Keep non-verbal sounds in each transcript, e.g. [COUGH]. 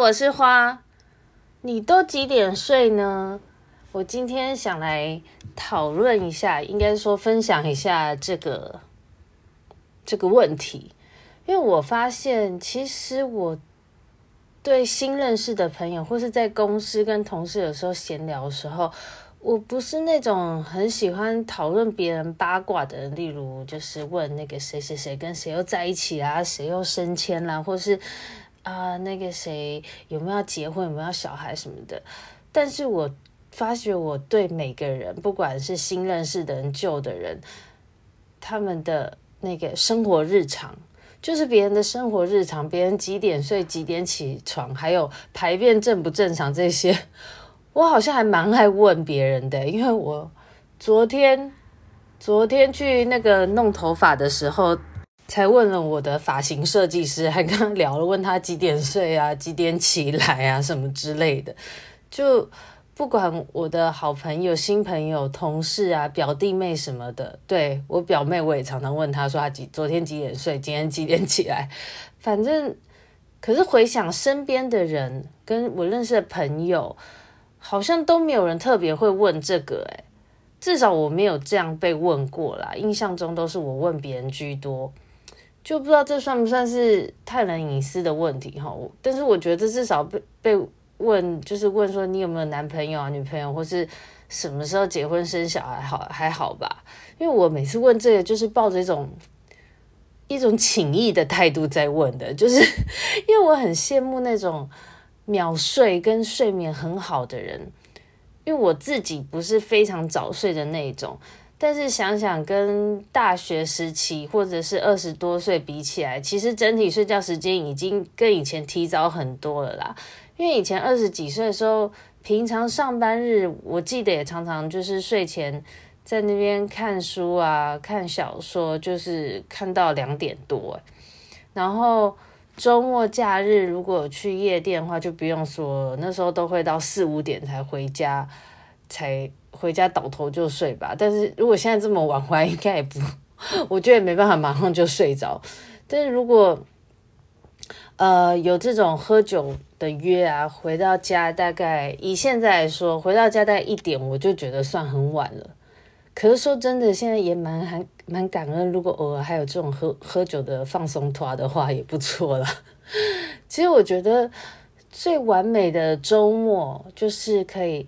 我是花。你都几点睡呢？我今天想来讨论一下，应该说分享一下这个这个问题，因为我发现其实我对新认识的朋友，或是在公司跟同事有时候闲聊的时候。我不是那种很喜欢讨论别人八卦的人，例如就是问那个谁谁谁跟谁又在一起啊，谁又升迁啦，或是啊、那个谁有没有结婚，有没有小孩什么的。但是我发觉我对每个人，不管是新认识的人、旧的人，他们的那个生活日常，就是别人的生活日常，别人几点睡、几点起床，还有排便正不正常这些。我好像还蛮爱问别人的，因为我昨天昨天去那个弄头发的时候，才问了我的发型设计师，还跟他聊了，问他几点睡啊，几点起来啊，什么之类的。就不管我的好朋友、新朋友、同事啊、表弟妹什么的，对，我表妹，我也常常问她说她几昨天几点睡，今天几点起来。反正，可是回想身边的人，跟我认识的朋友。好像都没有人特别会问这个，诶，至少我没有这样被问过啦。印象中都是我问别人居多，就不知道这算不算是太人隐私的问题哈。但是我觉得至少被被问，就是问说你有没有男朋友啊、女朋友，或是什么时候结婚生小孩，好还好吧？因为我每次问这个，就是抱着一种一种情谊的态度在问的，就是 [LAUGHS] 因为我很羡慕那种。秒睡跟睡眠很好的人，因为我自己不是非常早睡的那一种，但是想想跟大学时期或者是二十多岁比起来，其实整体睡觉时间已经跟以前提早很多了啦。因为以前二十几岁的时候，平常上班日，我记得也常常就是睡前在那边看书啊、看小说，就是看到两点多，然后。周末假日如果去夜店的话，就不用说，那时候都会到四五点才回家，才回家倒头就睡吧。但是如果现在这么晚回来，应该也不，[LAUGHS] 我觉得也没办法马上就睡着。但是如果呃有这种喝酒的约啊，回到家大概以现在来说，回到家大概一点，我就觉得算很晚了。可是说真的，现在也蛮还蛮感恩，如果偶尔还有这种喝喝酒的放松团的话，也不错了。其实我觉得最完美的周末就是可以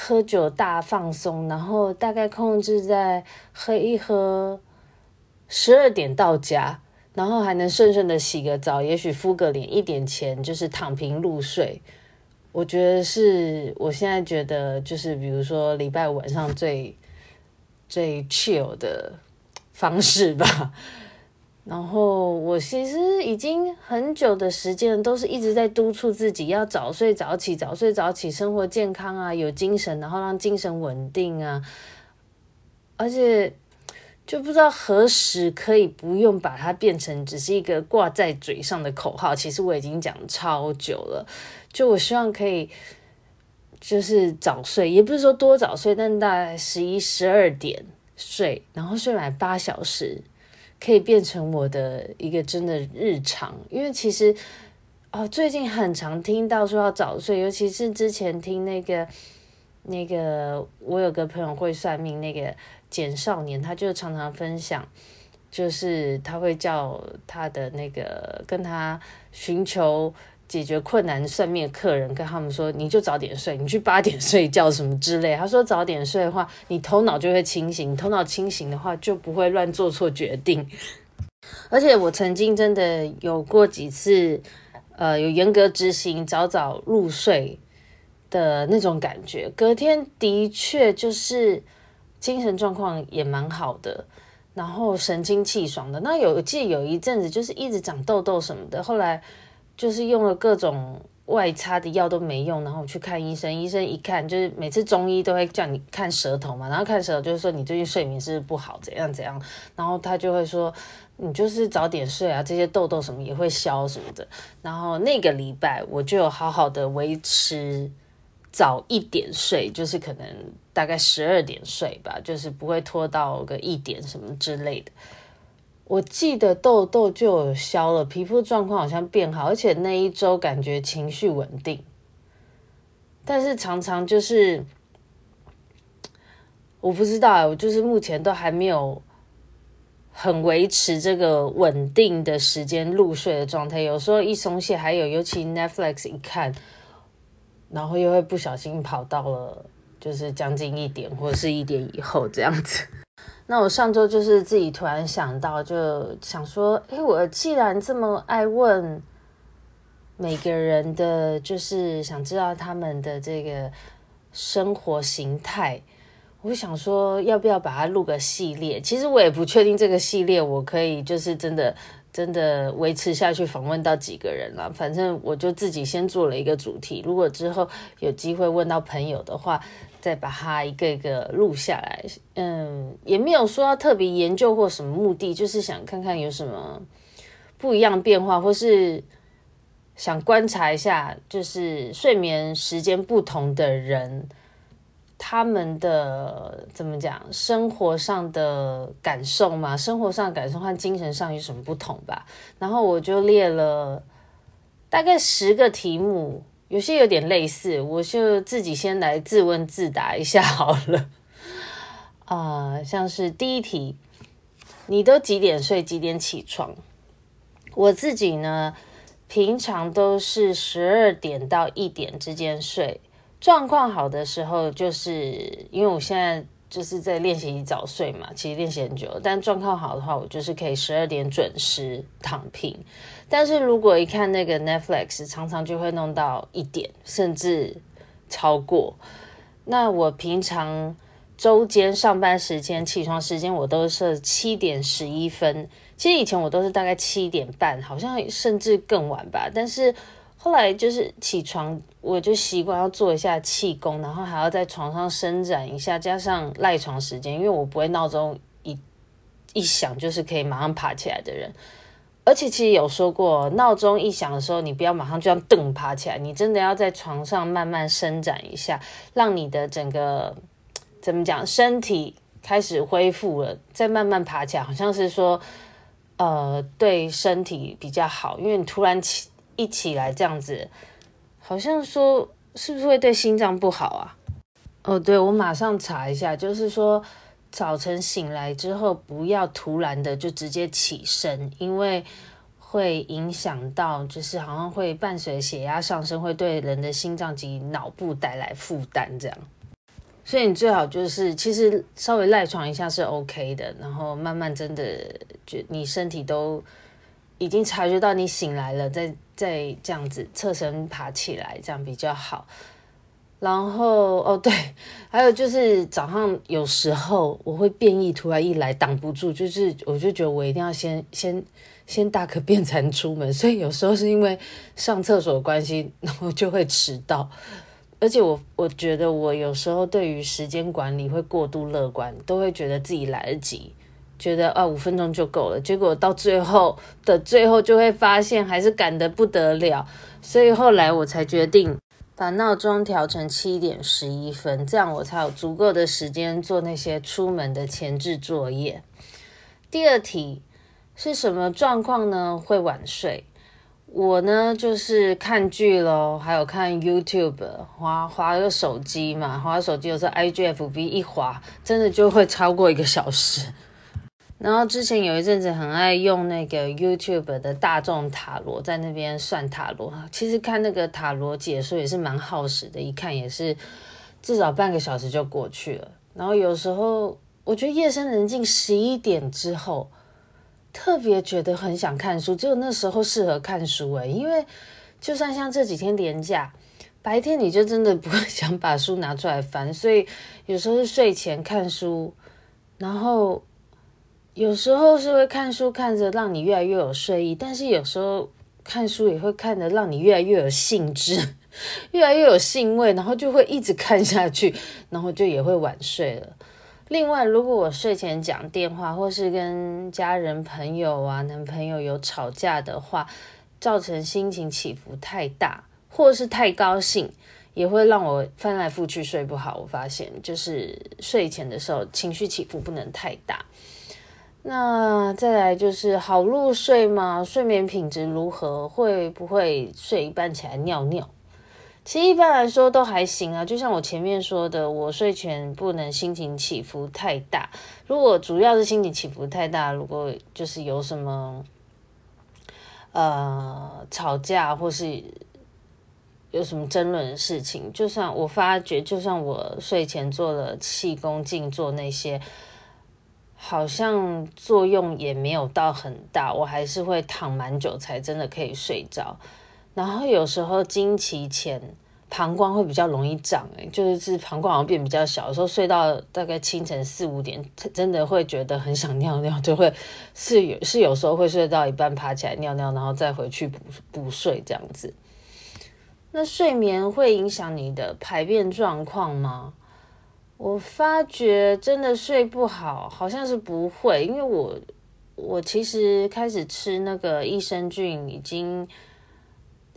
喝酒大放松，然后大概控制在喝一喝，十二点到家，然后还能顺顺的洗个澡，也许敷个脸，一点钱就是躺平入睡。我觉得是我现在觉得就是，比如说礼拜五晚上最。最 chill 的方式吧，然后我其实已经很久的时间都是一直在督促自己要早睡早起，早睡早起，生活健康啊，有精神，然后让精神稳定啊，而且就不知道何时可以不用把它变成只是一个挂在嘴上的口号。其实我已经讲超久了，就我希望可以。就是早睡，也不是说多早睡，但大概十一、十二点睡，然后睡满八小时，可以变成我的一个真的日常。因为其实，哦，最近很常听到说要早睡，尤其是之前听那个那个，我有个朋友会算命，那个简少年，他就常常分享，就是他会叫他的那个跟他寻求。解决困难算命的客人跟他们说：“你就早点睡，你去八点睡觉什么之类。”他说：“早点睡的话，你头脑就会清醒，头脑清醒的话就不会乱做错决定。”而且我曾经真的有过几次，呃，有严格执行早早入睡的那种感觉，隔天的确就是精神状况也蛮好的，然后神清气爽的。那有记得有一阵子就是一直长痘痘什么的，后来。就是用了各种外擦的药都没用，然后我去看医生，医生一看就是每次中医都会叫你看舌头嘛，然后看舌头就是说你最近睡眠是不是不好，怎样怎样，然后他就会说你就是早点睡啊，这些痘痘什么也会消什么的。然后那个礼拜我就有好好的维持早一点睡，就是可能大概十二点睡吧，就是不会拖到个一点什么之类的。我记得痘痘就消了，皮肤状况好像变好，而且那一周感觉情绪稳定。但是常常就是我不知道，我就是目前都还没有很维持这个稳定的时间入睡的状态。有时候一松懈，还有尤其 Netflix 一看，然后又会不小心跑到了就是将近一点或者是一点以后这样子。那我上周就是自己突然想到，就想说，诶，我既然这么爱问每个人的，就是想知道他们的这个生活形态，我想说，要不要把它录个系列？其实我也不确定这个系列我可以就是真的真的维持下去，访问到几个人了。反正我就自己先做了一个主题，如果之后有机会问到朋友的话。再把它一个一个录下来，嗯，也没有说要特别研究或什么目的，就是想看看有什么不一样变化，或是想观察一下，就是睡眠时间不同的人，他们的怎么讲，生活上的感受嘛，生活上的感受和精神上有什么不同吧。然后我就列了大概十个题目。有些有点类似，我就自己先来自问自答一下好了。[LAUGHS] 啊、像是第一题，你都几点睡，几点起床？我自己呢，平常都是十二点到一点之间睡，状况好的时候，就是因为我现在。就是在练习早睡嘛，其实练习很久，但状况好的话，我就是可以十二点准时躺平。但是如果一看那个 Netflix，常常就会弄到一点，甚至超过。那我平常周间上班时间、起床时间，我都设七点十一分。其实以前我都是大概七点半，好像甚至更晚吧。但是后来就是起床，我就习惯要做一下气功，然后还要在床上伸展一下，加上赖床时间，因为我不会闹钟一一响就是可以马上爬起来的人。而且其实有说过，闹钟一响的时候，你不要马上就要蹬爬起来，你真的要在床上慢慢伸展一下，让你的整个怎么讲，身体开始恢复了，再慢慢爬起来，好像是说，呃，对身体比较好，因为你突然起。一起来这样子，好像说是不是会对心脏不好啊？哦，对，我马上查一下，就是说早晨醒来之后不要突然的就直接起身，因为会影响到，就是好像会伴随血压上升，会对人的心脏及脑部带来负担这样。所以你最好就是其实稍微赖床一下是 OK 的，然后慢慢真的就你身体都已经察觉到你醒来了，再。再这样子侧身爬起来，这样比较好。然后哦，[LAUGHS] 对，还有就是早上有时候我会便意突然一来挡不住，就是我就觉得我一定要先先先大可便才能出门，[LAUGHS] 所以有时候是因为上厕所的关系，[LAUGHS] 然后就会迟到。而且我我觉得我有时候对于时间管理会过度乐观，都会觉得自己来得及。觉得啊，五分钟就够了，结果到最后的最后就会发现还是赶得不得了，所以后来我才决定把闹钟调成七点十一分，这样我才有足够的时间做那些出门的前置作业。第二题是什么状况呢？会晚睡？我呢就是看剧咯，还有看 YouTube，滑滑个手机嘛，滑手机有时候 IGFB 一滑，真的就会超过一个小时。然后之前有一阵子很爱用那个 YouTube 的大众塔罗，在那边算塔罗。其实看那个塔罗解说也是蛮耗时的，一看也是至少半个小时就过去了。然后有时候我觉得夜深人静十一点之后，特别觉得很想看书，只有那时候适合看书诶，因为就算像这几天连假，白天你就真的不会想把书拿出来翻，所以有时候是睡前看书，然后。有时候是会看书看着让你越来越有睡意，但是有时候看书也会看得让你越来越有兴致，[LAUGHS] 越来越有兴味，然后就会一直看下去，然后就也会晚睡了。另外，如果我睡前讲电话，或是跟家人、朋友啊、男朋友有吵架的话，造成心情起伏太大，或是太高兴，也会让我翻来覆去睡不好。我发现，就是睡前的时候情绪起伏不能太大。那再来就是好入睡吗？睡眠品质如何？会不会睡一半起来尿尿？其实一般来说都还行啊。就像我前面说的，我睡前不能心情起伏太大。如果主要是心情起伏太大，如果就是有什么呃吵架或是有什么争论的事情，就算我发觉，就算我睡前做了气功静坐那些。好像作用也没有到很大，我还是会躺蛮久才真的可以睡着。然后有时候经期前膀胱会比较容易胀，诶，就是膀胱好像变比较小，有时候睡到大概清晨四五点，真的会觉得很想尿尿，就会是有是有时候会睡到一半爬起来尿尿，然后再回去补补睡这样子。那睡眠会影响你的排便状况吗？我发觉真的睡不好，好像是不会，因为我我其实开始吃那个益生菌已经，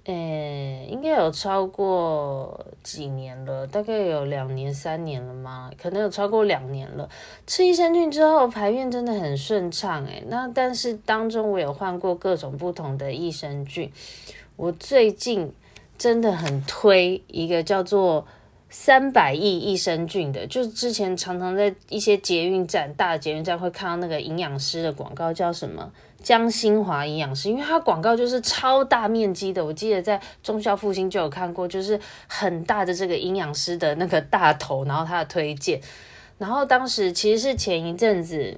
呃、欸，应该有超过几年了，大概有两年三年了嘛？可能有超过两年了。吃益生菌之后排便真的很顺畅，诶，那但是当中我有换过各种不同的益生菌，我最近真的很推一个叫做。三百亿益生菌的，就是之前常常在一些捷运站、大的捷运站会看到那个营养师的广告，叫什么江新华营养师，因为它广告就是超大面积的，我记得在忠孝复兴就有看过，就是很大的这个营养师的那个大头，然后他的推荐，然后当时其实是前一阵子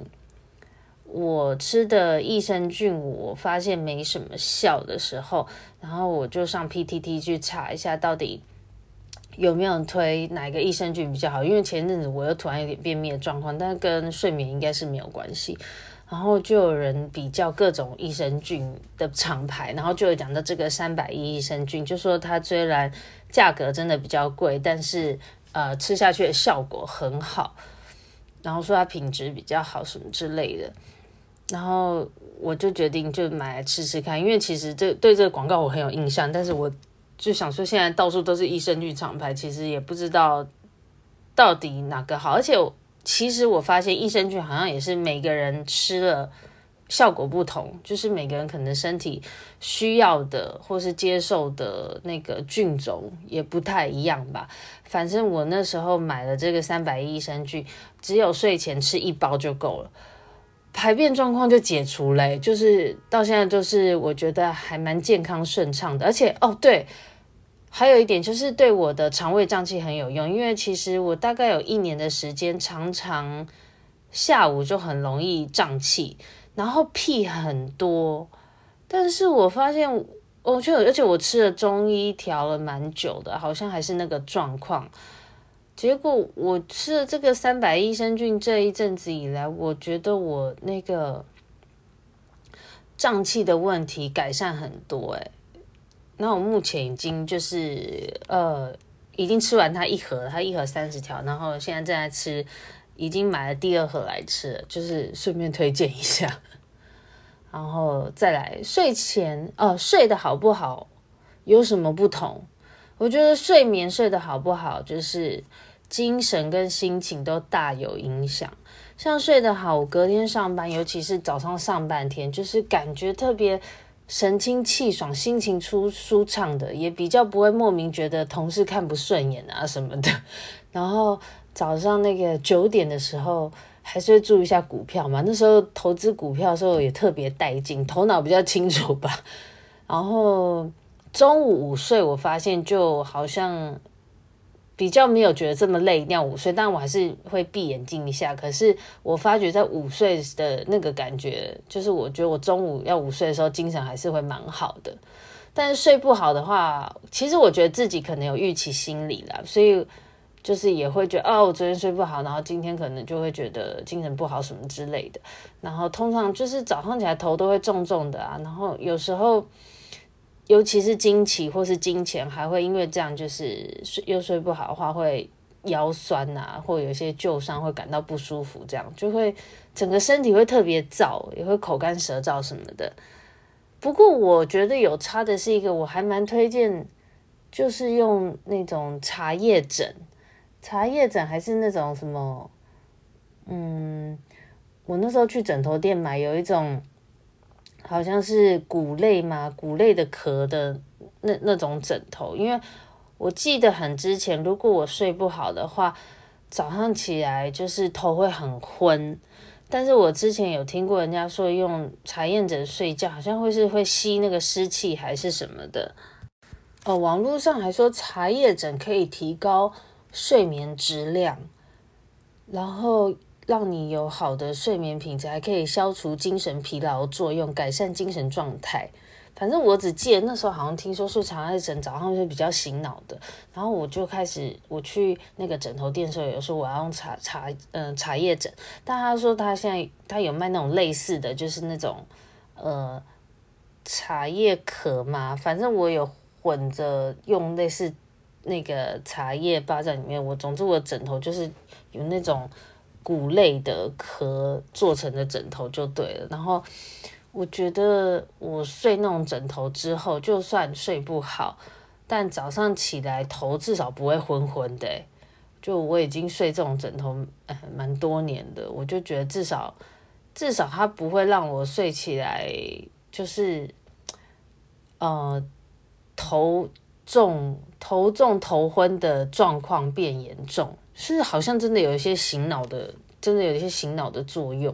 我吃的益生菌，我发现没什么效的时候，然后我就上 PTT 去查一下到底。有没有推哪个益生菌比较好？因为前阵子我又突然有点便秘的状况，但是跟睡眠应该是没有关系。然后就有人比较各种益生菌的厂牌，然后就有讲到这个三百亿益生菌，就说它虽然价格真的比较贵，但是呃吃下去的效果很好，然后说它品质比较好什么之类的。然后我就决定就买来吃吃看，因为其实这对这个广告我很有印象，但是我。就想说，现在到处都是益生菌厂牌，其实也不知道到底哪个好。而且，其实我发现益生菌好像也是每个人吃了效果不同，就是每个人可能身体需要的或是接受的那个菌种也不太一样吧。反正我那时候买了这个三百亿益生菌，只有睡前吃一包就够了，排便状况就解除了，就是到现在就是我觉得还蛮健康顺畅的。而且哦，对。还有一点就是对我的肠胃胀气很有用，因为其实我大概有一年的时间，常常下午就很容易胀气，然后屁很多。但是我发现，我就而且我吃了中医调了蛮久的，好像还是那个状况。结果我吃了这个三百益生菌这一阵子以来，我觉得我那个胀气的问题改善很多，欸，那我目前已经就是呃，已经吃完它一盒，它一盒三十条，然后现在正在吃，已经买了第二盒来吃了，就是顺便推荐一下。然后再来睡前哦、睡得好不好有什么不同？我觉得睡眠睡得好不好，就是精神跟心情都大有影响。像睡得好，我隔天上班，尤其是早上上半天，就是感觉特别。神清气爽，心情出舒畅的，也比较不会莫名觉得同事看不顺眼啊什么的。[LAUGHS] 然后早上那个九点的时候，还是会注意一下股票嘛。那时候投资股票的时候也特别带劲，头脑比较清楚吧。然后中午午睡，我发现就好像。比较没有觉得这么累，一定要午睡，但我还是会闭眼睛一下。可是我发觉在午睡的那个感觉，就是我觉得我中午要午睡的时候，精神还是会蛮好的。但是睡不好的话，其实我觉得自己可能有预期心理啦，所以就是也会觉得哦，我昨天睡不好，然后今天可能就会觉得精神不好什么之类的。然后通常就是早上起来头都会重重的啊，然后有时候。尤其是经期或是经前，还会因为这样，就是睡又睡不好的话，会腰酸啊，或有些旧伤会感到不舒服，这样就会整个身体会特别燥，也会口干舌燥什么的。不过我觉得有差的是一个，我还蛮推荐，就是用那种茶叶枕，茶叶枕还是那种什么，嗯。我那时候去枕头店买，有一种好像是谷类嘛，谷类的壳的那那种枕头，因为我记得很之前，如果我睡不好的话，早上起来就是头会很昏。但是我之前有听过人家说用茶叶枕睡觉，好像会是会吸那个湿气还是什么的。哦，网络上还说茶叶枕可以提高睡眠质量，然后让你有好的睡眠品质，还可以消除精神疲劳作用，改善精神状态。反正我只记得那时候好像听说睡茶叶枕早上是比较醒脑的，然后我就开始我去那个枕头店的时候，有说我要用茶茶嗯、茶叶枕，但他说他现在他有卖那种类似的就是那种呃茶叶壳嘛，反正我有混着用类似那个茶叶包在里面，我总之我枕头就是有那种谷类的壳做成的枕头就对了，然后。我觉得我睡那种枕头之后，就算睡不好，但早上起来头至少不会昏昏的。就我已经睡这种枕头，呃，蛮多年的，我就觉得至少至少它不会让我睡起来就是呃头重头重头昏的状况变严重，是好像真的有一些醒脑的，真的有一些醒脑的作用。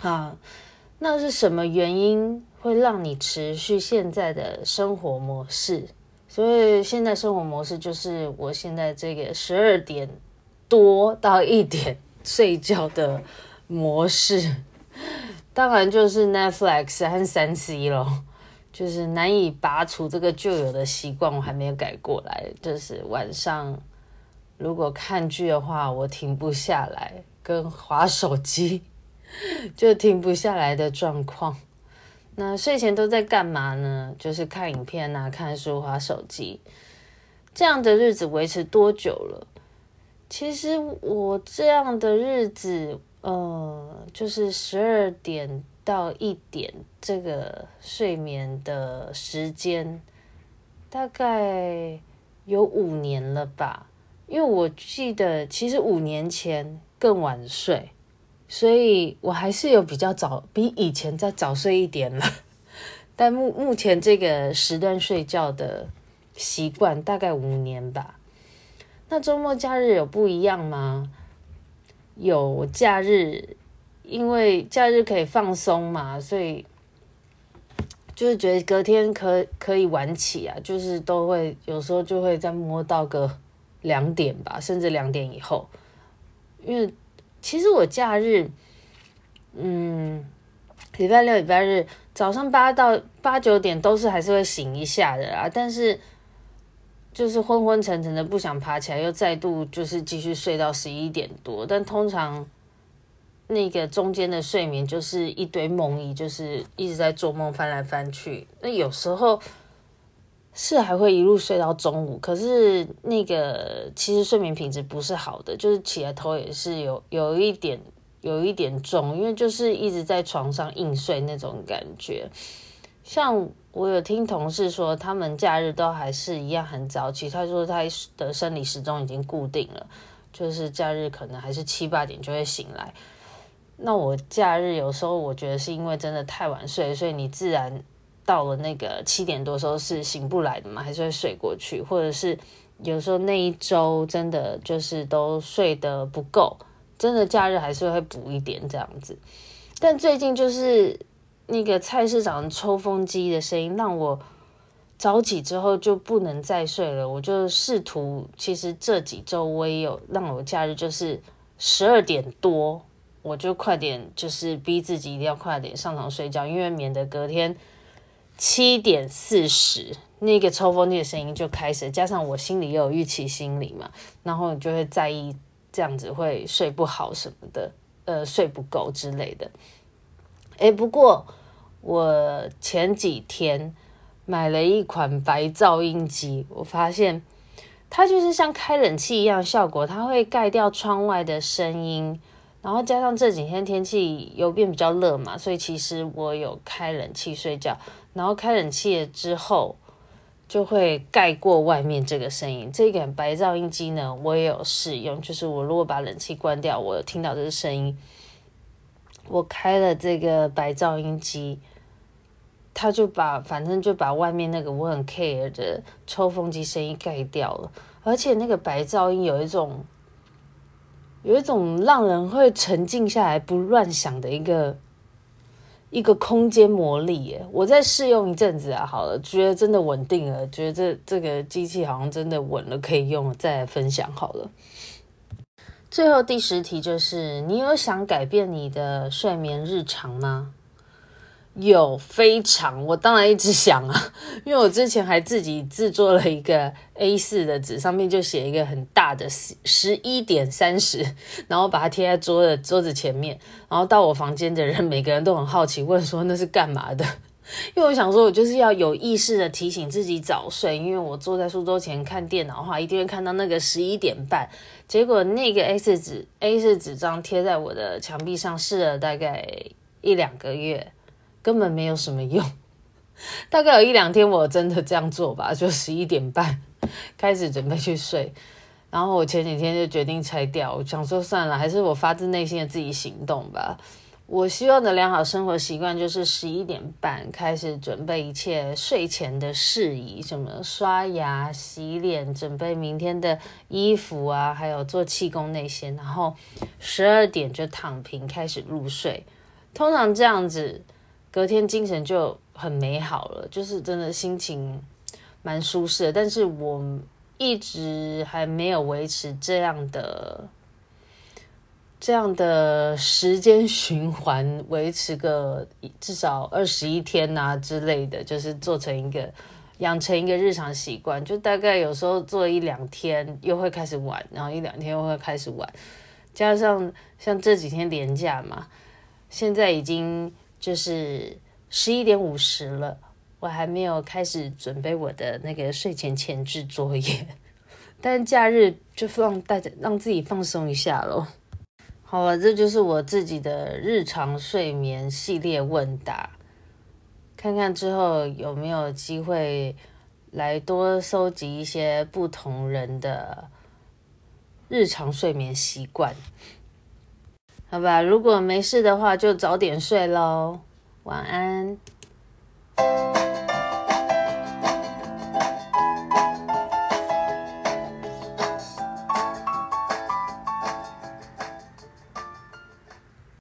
啊，那是什么原因会让你持续现在的生活模式？所以现在生活模式就是我现在这个十二点多到一点睡觉的模式，当然就是 Netflix 和三 C 咯，就是难以拔除这个旧有的习惯，我还没有改过来。就是晚上如果看剧的话，我停不下来，跟滑手机。就停不下来的状况。那睡前都在干嘛呢？就是看影片啊，看书、滑手机。这样的日子维持多久了？其实我这样的日子，呃，就是十二点到一点这个睡眠的时间，大概有五年了吧。因为我记得，其实五年前更晚睡。所以我还是有比较早，比以前再早睡一点了。[LAUGHS] 但目目前这个时段睡觉的习惯大概五年吧。那周末假日有不一样吗？有假日，因为假日可以放松嘛，所以就是觉得隔天可可以晚起啊，就是都会有时候就会再摸到个两点吧，甚至两点以后，因为。其实我假日，嗯，礼拜六、礼拜日早上八到八九点都是还是会醒一下的啊，但是就是昏昏沉沉的，不想爬起来，又再度就是继续睡到十一点多。但通常那个中间的睡眠就是一堆梦囈，就是一直在做梦，翻来翻去。那有时候。是还会一路睡到中午，可是那个其实睡眠品质不是好的，就是起来头也是有有一点有一点重，因为就是一直在床上硬睡那种感觉。像我有听同事说，他们假日都还是一样很早起，他说他的生理时钟已经固定了，就是假日可能还是七八点就会醒来。那我假日有时候我觉得是因为真的太晚睡，所以你自然。到了那个七点多时候是醒不来的嘛，还是会睡过去，或者是有时候那一周真的就是都睡得不够，真的假日还是会补一点这样子。但最近就是那个菜市场抽风机的声音让我早起之后就不能再睡了，我就试图，其实这几周我也有让我假日就是十二点多我就快点，就是逼自己一定要快点上床睡觉，因为免得隔天。七点四十，那个抽风机的声音就开始，加上我心里又有预期心理嘛，然后你就会在意这样子会睡不好什么的，呃，睡不够之类的。诶，不过我前几天买了一款白噪音机，我发现它就是像开冷气一样效果，它会盖掉窗外的声音。然后加上这几天天气有变比较热嘛，所以其实我有开冷气睡觉。然后开冷气了之后，就会盖过外面这个声音。这个白噪音机呢，我也有试用，就是我如果把冷气关掉，我听到这个声音。我开了这个白噪音机，它就把反正就把外面那个我很 care 的抽风机声音盖掉了，而且那个白噪音有一种有一种让人会沉静下来不乱想的一个。一个空间魔力耶，我再试用一阵子啊，好了，觉得真的稳定了，觉得这这个机器好像真的稳了，可以用了，再来分享好了。最后第十题就是，你有想改变你的睡眠日常吗？有非常，[LAUGHS] 我当然一直想啊，[LAUGHS] 因为我之前还自己制作了一个 A4 的纸，上面就写一个很大的十一点三十，[LAUGHS] 然后把它贴在桌的桌子前面，然后到我房间的人每个人都很好奇，问说那是干嘛的？因为我想说，我就是要有意识的提醒自己早睡，因为我坐在书桌前看电脑的话，一定会看到那个十一点半。结果那个 A4 纸 A4 纸张贴在我的墙壁上，试了大概一两个月。根本没有什么用，[LAUGHS] 大概有一两天我真的这样做吧，就十一点半 [LAUGHS] 开始准备去睡，然后我前几天就决定拆掉，我想说算了，还是我发自内心的自己行动吧。我希望的良好生活习惯就是十一点半开始准备一切睡前的事宜，什么刷牙、洗脸、准备明天的衣服啊，还有做气功那些，然后十二点就躺平开始入睡，通常这样子。隔天精神就很美好了，就是真的心情蛮舒适的。但是我一直还没有维持这样的这样的时间循环，维持个至少二十一天啊之类的，就是做成一个养成一个日常习惯。就大概有时候做一两天又会开始玩，然后一两天又会开始玩，加上像这几天连假嘛，现在已经。就是十一点五十了，我还没有开始准备我的那个睡前前置作业，[LAUGHS] 但假日就放大家让自己放松一下喽。好了，这就是我自己的日常睡眠系列问答，看看之后有没有机会来多收集一些不同人的日常睡眠习惯。好吧，如果没事的话，就早点睡喽。晚安。